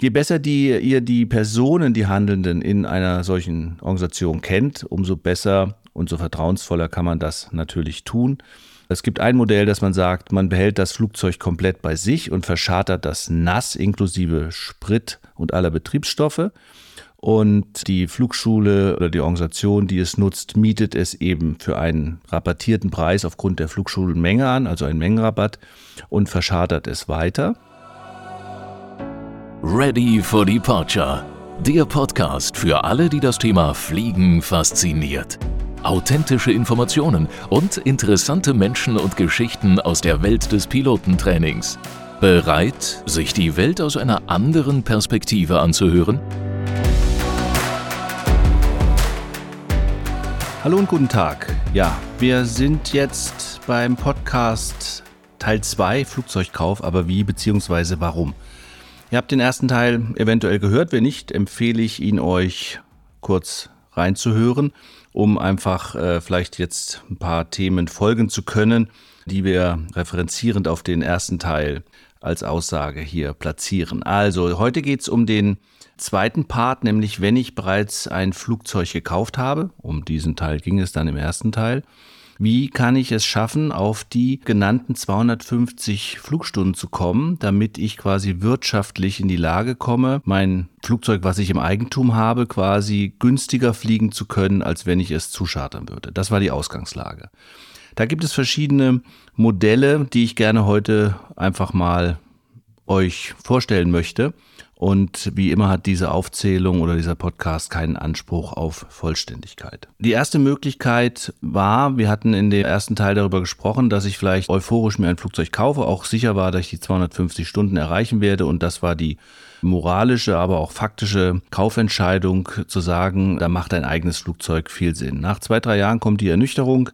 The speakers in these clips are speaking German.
Je besser die, ihr die Personen, die Handelnden in einer solchen Organisation kennt, umso besser und so vertrauensvoller kann man das natürlich tun. Es gibt ein Modell, dass man sagt, man behält das Flugzeug komplett bei sich und verschartert das nass inklusive Sprit und aller Betriebsstoffe. Und die Flugschule oder die Organisation, die es nutzt, mietet es eben für einen rabattierten Preis aufgrund der Flugschulenmenge an, also einen Mengenrabatt, und verschartert es weiter. Ready for Departure. Der Podcast für alle, die das Thema Fliegen fasziniert authentische Informationen und interessante Menschen und Geschichten aus der Welt des Pilotentrainings. Bereit, sich die Welt aus einer anderen Perspektive anzuhören? Hallo und guten Tag. Ja, wir sind jetzt beim Podcast Teil 2 Flugzeugkauf, aber wie bzw. warum? Ihr habt den ersten Teil eventuell gehört, wenn nicht, empfehle ich ihn euch kurz reinzuhören um einfach äh, vielleicht jetzt ein paar Themen folgen zu können, die wir referenzierend auf den ersten Teil als Aussage hier platzieren. Also heute geht es um den zweiten Part, nämlich wenn ich bereits ein Flugzeug gekauft habe. Um diesen Teil ging es dann im ersten Teil. Wie kann ich es schaffen, auf die genannten 250 Flugstunden zu kommen, damit ich quasi wirtschaftlich in die Lage komme, mein Flugzeug, was ich im Eigentum habe, quasi günstiger fliegen zu können, als wenn ich es zuschartern würde. Das war die Ausgangslage. Da gibt es verschiedene Modelle, die ich gerne heute einfach mal euch vorstellen möchte. Und wie immer hat diese Aufzählung oder dieser Podcast keinen Anspruch auf Vollständigkeit. Die erste Möglichkeit war, wir hatten in dem ersten Teil darüber gesprochen, dass ich vielleicht euphorisch mir ein Flugzeug kaufe, auch sicher war, dass ich die 250 Stunden erreichen werde. Und das war die moralische, aber auch faktische Kaufentscheidung zu sagen, da macht ein eigenes Flugzeug viel Sinn. Nach zwei, drei Jahren kommt die Ernüchterung,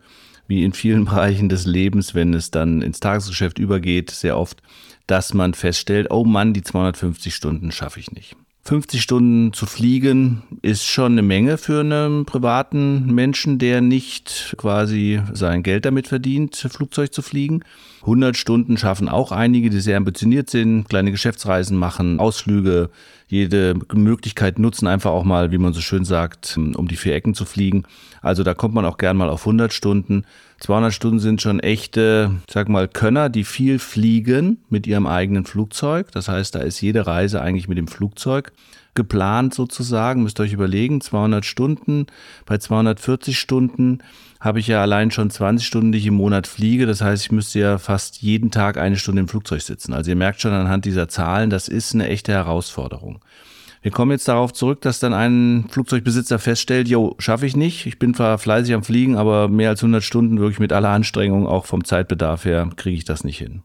wie in vielen Bereichen des Lebens, wenn es dann ins Tagesgeschäft übergeht, sehr oft dass man feststellt, oh Mann, die 250 Stunden schaffe ich nicht. 50 Stunden zu fliegen ist schon eine Menge für einen privaten Menschen, der nicht quasi sein Geld damit verdient, Flugzeug zu fliegen. 100 Stunden schaffen auch einige, die sehr ambitioniert sind, kleine Geschäftsreisen machen, Ausflüge, jede Möglichkeit nutzen, einfach auch mal, wie man so schön sagt, um die vier Ecken zu fliegen. Also da kommt man auch gern mal auf 100 Stunden. 200 Stunden sind schon echte, sag mal, Könner, die viel fliegen mit ihrem eigenen Flugzeug. Das heißt, da ist jede Reise eigentlich mit dem Flugzeug geplant sozusagen. Müsst ihr euch überlegen, 200 Stunden. Bei 240 Stunden habe ich ja allein schon 20 Stunden, die ich im Monat fliege. Das heißt, ich müsste ja fast jeden Tag eine Stunde im Flugzeug sitzen. Also ihr merkt schon anhand dieser Zahlen, das ist eine echte Herausforderung. Wir kommen jetzt darauf zurück, dass dann ein Flugzeugbesitzer feststellt, jo, schaffe ich nicht. Ich bin zwar fleißig am Fliegen, aber mehr als 100 Stunden wirklich mit aller Anstrengung, auch vom Zeitbedarf her, kriege ich das nicht hin.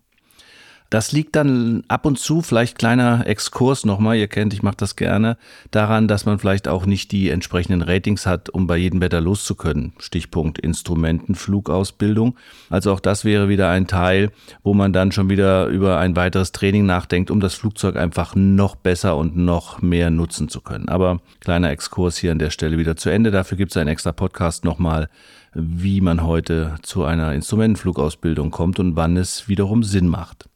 Das liegt dann ab und zu, vielleicht kleiner Exkurs nochmal, ihr kennt, ich mache das gerne, daran, dass man vielleicht auch nicht die entsprechenden Ratings hat, um bei jedem Wetter loszukönnen. Stichpunkt Instrumentenflugausbildung. Also auch das wäre wieder ein Teil, wo man dann schon wieder über ein weiteres Training nachdenkt, um das Flugzeug einfach noch besser und noch mehr nutzen zu können. Aber kleiner Exkurs hier an der Stelle wieder zu Ende. Dafür gibt es einen extra Podcast nochmal, wie man heute zu einer Instrumentenflugausbildung kommt und wann es wiederum Sinn macht.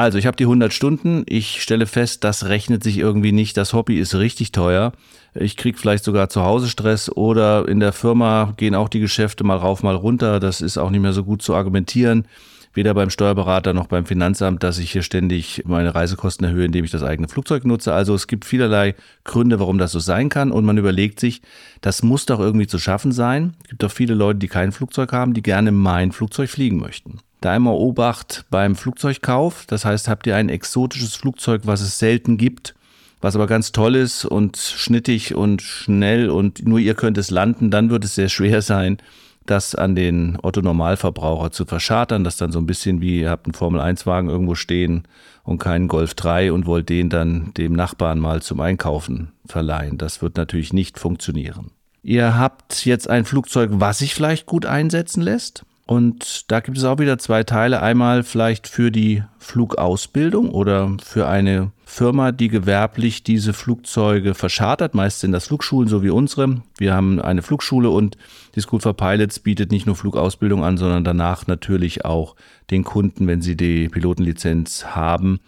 Also, ich habe die 100 Stunden. Ich stelle fest, das rechnet sich irgendwie nicht. Das Hobby ist richtig teuer. Ich kriege vielleicht sogar zu Hause Stress oder in der Firma gehen auch die Geschäfte mal rauf, mal runter. Das ist auch nicht mehr so gut zu argumentieren. Weder beim Steuerberater noch beim Finanzamt, dass ich hier ständig meine Reisekosten erhöhe, indem ich das eigene Flugzeug nutze. Also es gibt vielerlei Gründe, warum das so sein kann. Und man überlegt sich, das muss doch irgendwie zu schaffen sein. Es gibt doch viele Leute, die kein Flugzeug haben, die gerne mein Flugzeug fliegen möchten. Da immer Obacht beim Flugzeugkauf. Das heißt, habt ihr ein exotisches Flugzeug, was es selten gibt, was aber ganz toll ist und schnittig und schnell und nur ihr könnt es landen, dann wird es sehr schwer sein, das an den Otto-Normalverbraucher zu verschartern. Das dann so ein bisschen wie, ihr habt einen Formel-1-Wagen irgendwo stehen und keinen Golf 3 und wollt den dann dem Nachbarn mal zum Einkaufen verleihen. Das wird natürlich nicht funktionieren. Ihr habt jetzt ein Flugzeug, was sich vielleicht gut einsetzen lässt Und da gibt es auch wieder zwei Teile. Einmal vielleicht für die Flugausbildung oder für eine Firma, die gewerblich diese Flugzeuge verschartert. Meist sind das Flugschulen, so wie unsere. Wir haben eine Flugschule und die School for Pilots bietet nicht nur Flugausbildung an, sondern danach natürlich auch den Kunden, wenn sie die Pilotenlizenz haben,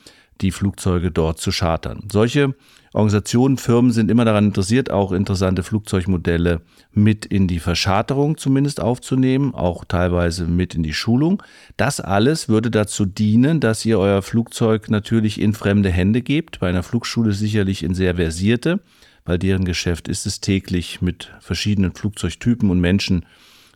die Flugzeuge dort zu chartern. Solche Organisationen, Firmen sind immer daran interessiert, auch interessante Flugzeugmodelle mit in die Verscharterung zumindest aufzunehmen, auch teilweise mit in die Schulung. Das alles würde dazu dienen, dass ihr euer Flugzeug natürlich in fremde Hände gebt, bei einer Flugschule sicherlich in sehr versierte, weil deren Geschäft ist es täglich mit verschiedenen Flugzeugtypen und Menschen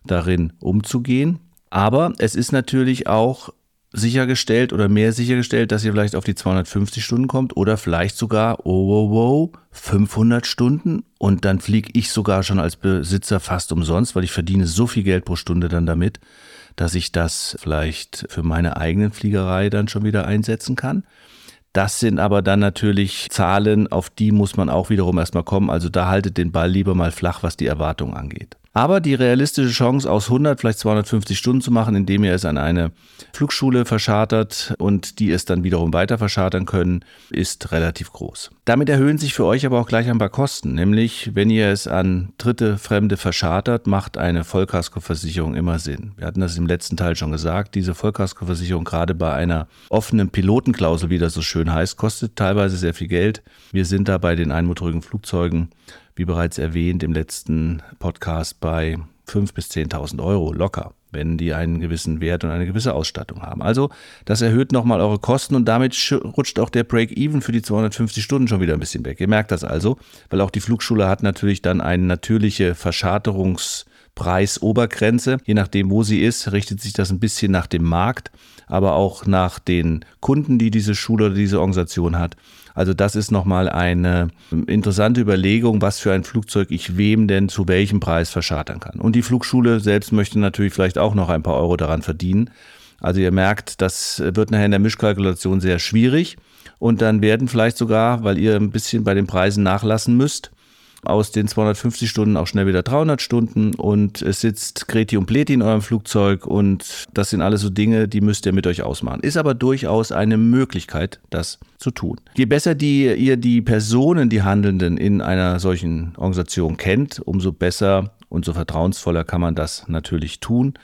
darin umzugehen. Aber es ist natürlich auch sichergestellt oder mehr sichergestellt, dass ihr vielleicht auf die 250 Stunden kommt oder vielleicht sogar, oh, wow, wow, 500 Stunden und dann fliege ich sogar schon als Besitzer fast umsonst, weil ich verdiene so viel Geld pro Stunde dann damit, dass ich das vielleicht für meine eigenen Fliegerei dann schon wieder einsetzen kann. Das sind aber dann natürlich Zahlen, auf die muss man auch wiederum erstmal kommen. Also da haltet den Ball lieber mal flach, was die Erwartung angeht. Aber die realistische Chance, aus 100 vielleicht 250 Stunden zu machen, indem ihr es an eine Flugschule verschartert und die es dann wiederum weiter verschartern können, ist relativ groß. Damit erhöhen sich für euch aber auch gleich ein paar Kosten. Nämlich, wenn ihr es an dritte Fremde verschartert, macht eine Vollkaskoversicherung immer Sinn. Wir hatten das im letzten Teil schon gesagt. Diese Vollkaskoversicherung gerade bei einer offenen Pilotenklausel, wie das so schön heißt, kostet teilweise sehr viel Geld. Wir sind da bei den einmotorigen Flugzeugen wie bereits erwähnt im letzten Podcast, bei 5.000 bis 10.000 Euro locker, wenn die einen gewissen Wert und eine gewisse Ausstattung haben. Also das erhöht nochmal eure Kosten und damit rutscht auch der Break-Even für die 250 Stunden schon wieder ein bisschen weg. Ihr merkt das also, weil auch die Flugschule hat natürlich dann eine natürliche Verscharterungspreisobergrenze. Je nachdem, wo sie ist, richtet sich das ein bisschen nach dem Markt, aber auch nach den Kunden, die diese Schule oder diese Organisation hat. Also das ist nochmal eine interessante Überlegung, was für ein Flugzeug ich wem denn zu welchem Preis verschartern kann. Und die Flugschule selbst möchte natürlich vielleicht auch noch ein paar Euro daran verdienen. Also ihr merkt, das wird nachher in der Mischkalkulation sehr schwierig. Und dann werden vielleicht sogar, weil ihr ein bisschen bei den Preisen nachlassen müsst, aus den 250 Stunden auch schnell wieder 300 Stunden und es sitzt Kreti und Pleti in eurem Flugzeug und das sind alles so Dinge, die müsst ihr mit euch ausmachen. Ist aber durchaus eine Möglichkeit, das zu tun. Je besser die, ihr die Personen, die Handelnden in einer solchen Organisation kennt, umso besser und so vertrauensvoller kann man das natürlich tun.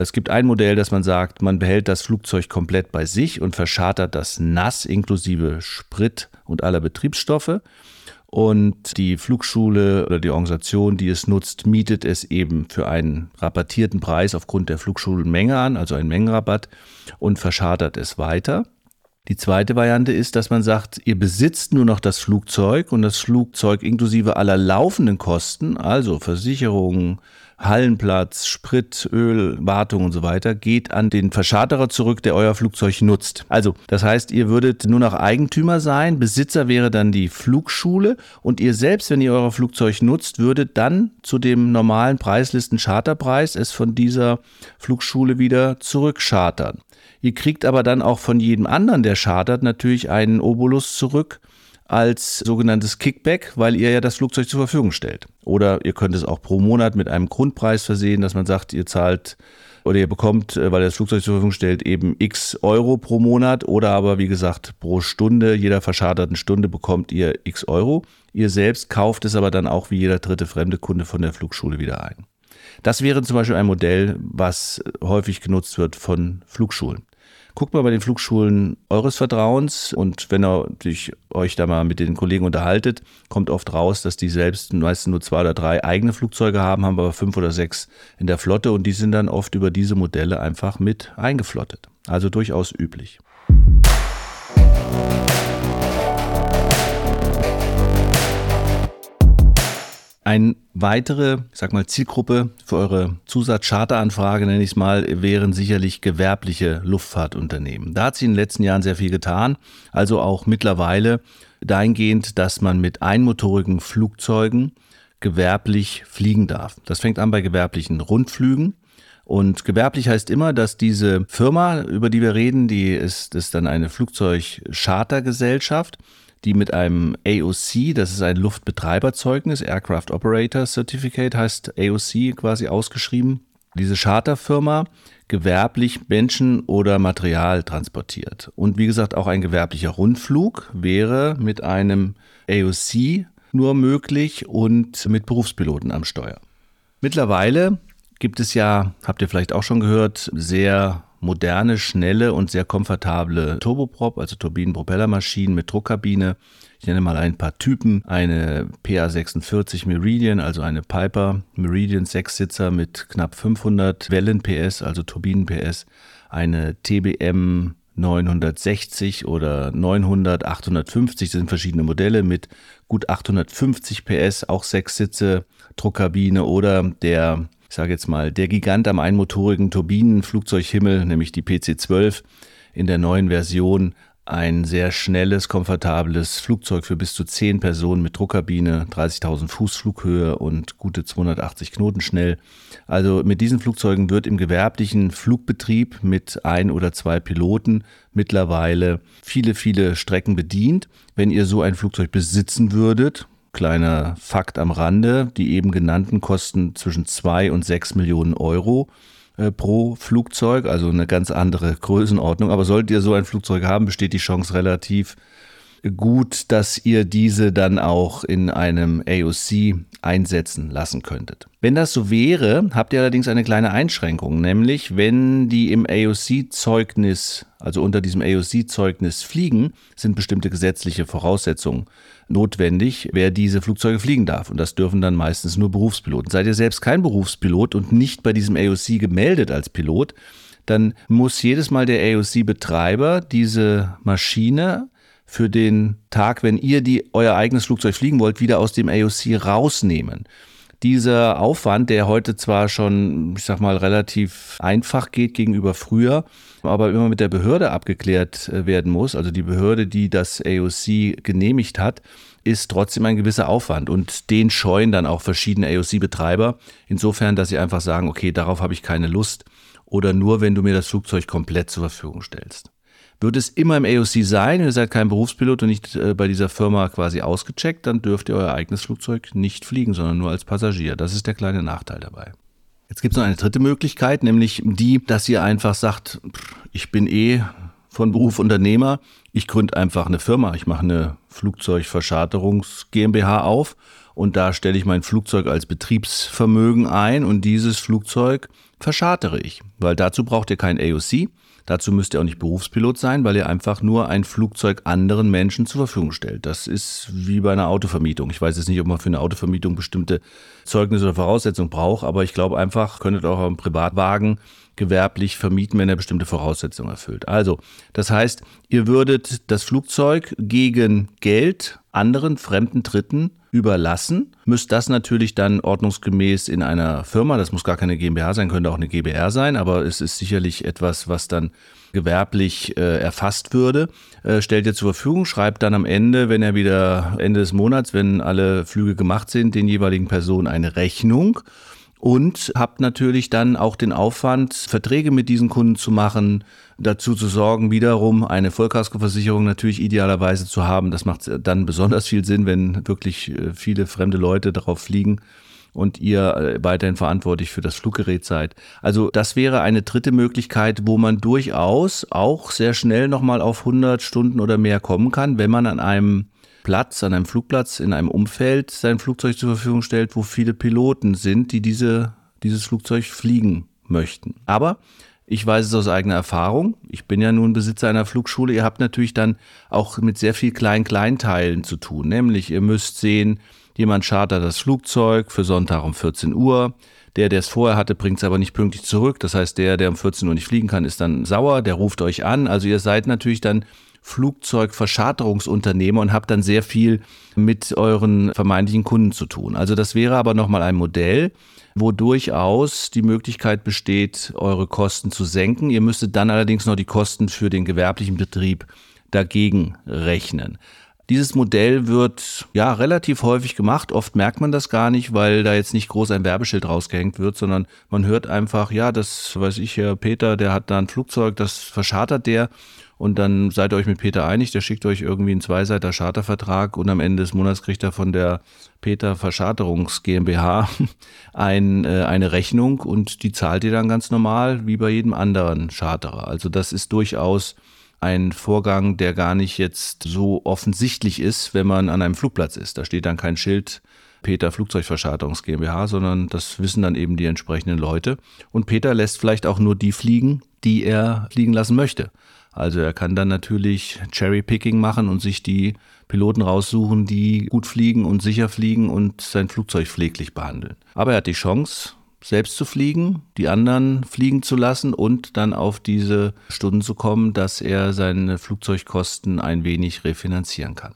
Es gibt ein Modell, dass man sagt, man behält das Flugzeug komplett bei sich und verschartert das nass inklusive Sprit und aller Betriebsstoffe. Und die Flugschule oder die Organisation, die es nutzt, mietet es eben für einen rabattierten Preis aufgrund der Flugschulenmenge an, also einen Mengenrabatt, und verschartert es weiter. Die zweite Variante ist, dass man sagt, ihr besitzt nur noch das Flugzeug und das Flugzeug inklusive aller laufenden Kosten, also Versicherungen, Hallenplatz, Sprit, Öl, Wartung und so weiter, geht an den Verscharterer zurück, der euer Flugzeug nutzt. Also, das heißt, ihr würdet nur noch Eigentümer sein, Besitzer wäre dann die Flugschule und ihr selbst, wenn ihr euer Flugzeug nutzt, würdet dann zu dem normalen Preislisten Charterpreis es von dieser Flugschule wieder zurückchartern. Ihr kriegt aber dann auch von jedem anderen, der chartert, natürlich einen Obolus zurück als sogenanntes Kickback, weil ihr ja das Flugzeug zur Verfügung stellt. Oder ihr könnt es auch pro Monat mit einem Grundpreis versehen, dass man sagt, ihr zahlt oder ihr bekommt, äh, weil ihr das Flugzeug zur Verfügung stellt, eben x Euro pro Monat oder aber wie gesagt pro Stunde, jeder verscharterten Stunde bekommt ihr x Euro. Ihr selbst kauft es aber dann auch wie jeder dritte fremde Kunde von der Flugschule wieder ein. Das wäre zum Beispiel ein Modell, was häufig genutzt wird von Flugschulen. Guckt mal bei den Flugschulen eures Vertrauens und wenn ihr euch da mal mit den Kollegen unterhaltet, kommt oft raus, dass die selbst meistens nur zwei oder drei eigene Flugzeuge haben, haben aber fünf oder sechs in der Flotte und die sind dann oft über diese Modelle einfach mit eingeflottet. Also durchaus üblich. Eine weitere, sag mal, Zielgruppe für eure Zusatzcharteranfrage, nenne ich es mal, wären sicherlich gewerbliche Luftfahrtunternehmen. Da hat sich in den letzten Jahren sehr viel getan. Also auch mittlerweile dahingehend, dass man mit einmotorigen Flugzeugen gewerblich fliegen darf. Das fängt an bei gewerblichen Rundflügen. Und gewerblich heißt immer, dass diese Firma, über die wir reden, die ist, ist dann eine Flugzeugchartergesellschaft die mit einem AOC, das ist ein Luftbetreiberzeugnis, Aircraft Operator Certificate heißt AOC quasi ausgeschrieben, diese Charterfirma gewerblich Menschen oder Material transportiert. Und wie gesagt, auch ein gewerblicher Rundflug wäre mit einem AOC nur möglich und mit Berufspiloten am Steuer. Mittlerweile gibt es ja, habt ihr vielleicht auch schon gehört, sehr moderne, schnelle und sehr komfortable Turboprop, also Turbinenpropellermaschinen mit Druckkabine. Ich nenne mal ein paar Typen. Eine PA46 Meridian, also eine Piper Meridian Sechssitzer mit knapp 500 Wellen PS, also Turbinen PS. Eine TBM 960 oder 900, 850, das sind verschiedene Modelle mit gut 850 PS, auch Sechssitze, Druckkabine oder der ich sage jetzt mal, der Gigant am einmotorigen Turbinenflugzeughimmel, nämlich die PC-12 in der neuen Version, ein sehr schnelles, komfortables Flugzeug für bis zu 10 Personen mit Druckkabine, 30.000 Fuß Flughöhe und gute 280 Knoten schnell. Also mit diesen Flugzeugen wird im gewerblichen Flugbetrieb mit ein oder zwei Piloten mittlerweile viele, viele Strecken bedient. Wenn ihr so ein Flugzeug besitzen würdet, Kleiner Fakt am Rande, die eben genannten kosten zwischen 2 und 6 Millionen Euro äh, pro Flugzeug, also eine ganz andere Größenordnung. Aber solltet ihr so ein Flugzeug haben, besteht die Chance relativ gut, dass ihr diese dann auch in einem AOC einsetzen lassen könntet. Wenn das so wäre, habt ihr allerdings eine kleine Einschränkung, nämlich wenn die im AOC-Zeugnis, also unter diesem AOC-Zeugnis fliegen, sind bestimmte gesetzliche Voraussetzungen notwendig, wer diese Flugzeuge fliegen darf. Und das dürfen dann meistens nur Berufspiloten. Seid ihr selbst kein Berufspilot und nicht bei diesem AOC gemeldet als Pilot, dann muss jedes Mal der AOC-Betreiber diese Maschine für den Tag, wenn ihr die, euer eigenes Flugzeug fliegen wollt, wieder aus dem AOC rausnehmen. Dieser Aufwand, der heute zwar schon, ich sag mal, relativ einfach geht gegenüber früher, aber immer mit der Behörde abgeklärt äh, werden muss, also die Behörde, die das AOC genehmigt hat, ist trotzdem ein gewisser Aufwand und den scheuen dann auch verschiedene AOC-Betreiber, insofern, dass sie einfach sagen, okay, darauf habe ich keine Lust oder nur, wenn du mir das Flugzeug komplett zur Verfügung stellst. Wird es immer im AOC sein, ihr seid kein Berufspilot und nicht äh, bei dieser Firma quasi ausgecheckt, dann dürft ihr euer eigenes Flugzeug nicht fliegen, sondern nur als Passagier. Das ist der kleine Nachteil dabei. Jetzt gibt es noch eine dritte Möglichkeit, nämlich die, dass ihr einfach sagt, ich bin eh von Beruf Unternehmer, ich gründe einfach eine Firma, ich mache eine Flugzeugverscharterungs GmbH auf und da stelle ich mein Flugzeug als Betriebsvermögen ein und dieses Flugzeug verschartere ich, weil dazu braucht ihr kein AOC, Dazu müsst ihr auch nicht Berufspilot sein, weil ihr einfach nur ein Flugzeug anderen Menschen zur Verfügung stellt. Das ist wie bei einer Autovermietung. Ich weiß jetzt nicht, ob man für eine Autovermietung bestimmte Zeugnisse oder Voraussetzungen braucht, aber ich glaube einfach, könntet auch einen Privatwagen gewerblich vermieten, wenn er bestimmte Voraussetzungen erfüllt. Also, das heißt, ihr würdet das Flugzeug gegen Geld anderen fremden Dritten überlassen, müsst das natürlich dann ordnungsgemäß in einer Firma, das muss gar keine GmbH sein, könnte auch eine GBR sein, aber es ist sicherlich etwas, was dann gewerblich äh, erfasst würde, äh, stellt ihr zur Verfügung, schreibt dann am Ende, wenn er wieder Ende des Monats, wenn alle Flüge gemacht sind, den jeweiligen Personen eine Rechnung und habt natürlich dann auch den Aufwand, Verträge mit diesen Kunden zu machen, dazu zu sorgen, wiederum eine Vollkaskoversicherung natürlich idealerweise zu haben. Das macht dann besonders viel Sinn, wenn wirklich äh, viele fremde Leute darauf fliegen und ihr äh, weiterhin verantwortlich für das Fluggerät seid. Also das wäre eine dritte Möglichkeit, wo man durchaus auch sehr schnell nochmal auf 100 Stunden oder mehr kommen kann, wenn man an einem Platz, an einem Flugplatz, in einem Umfeld sein Flugzeug zur Verfügung stellt, wo viele Piloten sind, die diese, dieses Flugzeug fliegen möchten. Aber ich weiß es aus eigener Erfahrung. Ich bin ja nun Besitzer einer Flugschule. Ihr habt natürlich dann auch mit sehr viel Klein-Kleinteilen zu tun. Nämlich, ihr müsst sehen, jemand chartert das Flugzeug für Sonntag um 14 Uhr. Der, der es vorher hatte, bringt es aber nicht pünktlich zurück. Das heißt, der, der um 14 Uhr nicht fliegen kann, ist dann sauer. Der ruft euch an. Also ihr seid natürlich dann Flugzeugverscharterungsunternehmer und habt dann sehr viel mit euren vermeintlichen Kunden zu tun. Also das wäre aber nochmal ein Modell, wo durchaus die Möglichkeit besteht, eure Kosten zu senken. Ihr müsstet dann allerdings noch die Kosten für den gewerblichen Betrieb dagegen rechnen. Dieses Modell wird ja relativ häufig gemacht. Oft merkt man das gar nicht, weil da jetzt nicht groß ein Werbeschild rausgehängt wird, sondern man hört einfach, ja, das weiß ich, Herr Peter, der hat da ein Flugzeug, das verschartert der. Und dann seid ihr euch mit Peter einig, der schickt euch irgendwie einen Zweiseiter Chartervertrag und am Ende des Monats kriegt er von der Peter Verscharterungs GmbH ein, äh, eine Rechnung und die zahlt ihr dann ganz normal wie bei jedem anderen Charterer. Also das ist durchaus ein Vorgang, der gar nicht jetzt so offensichtlich ist, wenn man an einem Flugplatz ist. Da steht dann kein Schild Peter Flugzeugverschartungs GmbH, sondern das wissen dann eben die entsprechenden Leute. Und Peter lässt vielleicht auch nur die fliegen, die er fliegen lassen möchte. Also er kann dann natürlich Cherry-Picking machen und sich die Piloten raussuchen, die gut fliegen und sicher fliegen und sein Flugzeug pfleglich behandeln. Aber er hat die Chance, selbst zu fliegen, die anderen fliegen zu lassen und dann auf diese Stunden zu kommen, dass er seine Flugzeugkosten ein wenig refinanzieren kann.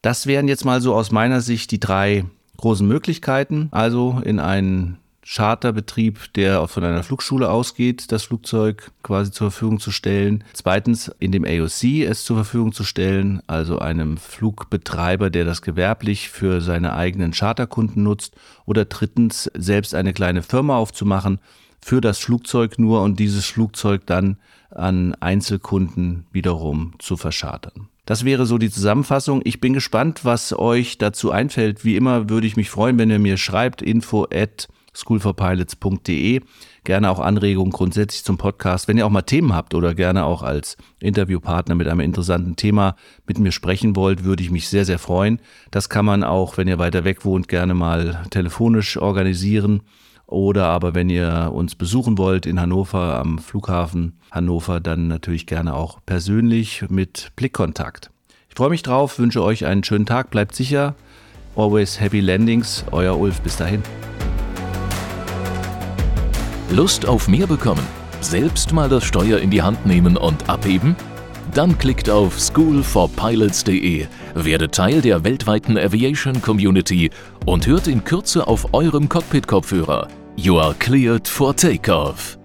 Das wären jetzt mal so aus meiner Sicht die drei großen Möglichkeiten. Also in einen Charterbetrieb, der von einer Flugschule ausgeht, das Flugzeug quasi zur Verfügung zu stellen. Zweitens in dem AOC es zur Verfügung zu stellen, also einem Flugbetreiber, der das gewerblich für seine eigenen Charterkunden nutzt. Oder drittens selbst eine kleine Firma aufzumachen für das Flugzeug nur und dieses Flugzeug dann an Einzelkunden wiederum zu verschartern. Das wäre so die Zusammenfassung. Ich bin gespannt, was euch dazu einfällt. Wie immer würde ich mich freuen, wenn ihr mir schreibt, info at schoolforpilots.de. Gerne auch Anregungen grundsätzlich zum Podcast. Wenn ihr auch mal Themen habt oder gerne auch als Interviewpartner mit einem interessanten Thema mit mir sprechen wollt, würde ich mich sehr, sehr freuen. Das kann man auch, wenn ihr weiter weg wohnt, gerne mal telefonisch organisieren. Oder aber wenn ihr uns besuchen wollt in Hannover am Flughafen Hannover, dann natürlich gerne auch persönlich mit Blickkontakt. Ich freue mich drauf, wünsche euch einen schönen Tag, bleibt sicher. Always happy landings, euer Ulf, bis dahin. Lust auf mehr bekommen? Selbst mal das Steuer in die Hand nehmen und abheben? Dann klickt auf schoolforpilots.de, werdet Teil der weltweiten Aviation Community und hört in Kürze auf eurem Cockpit-Kopfhörer. You are cleared for takeoff.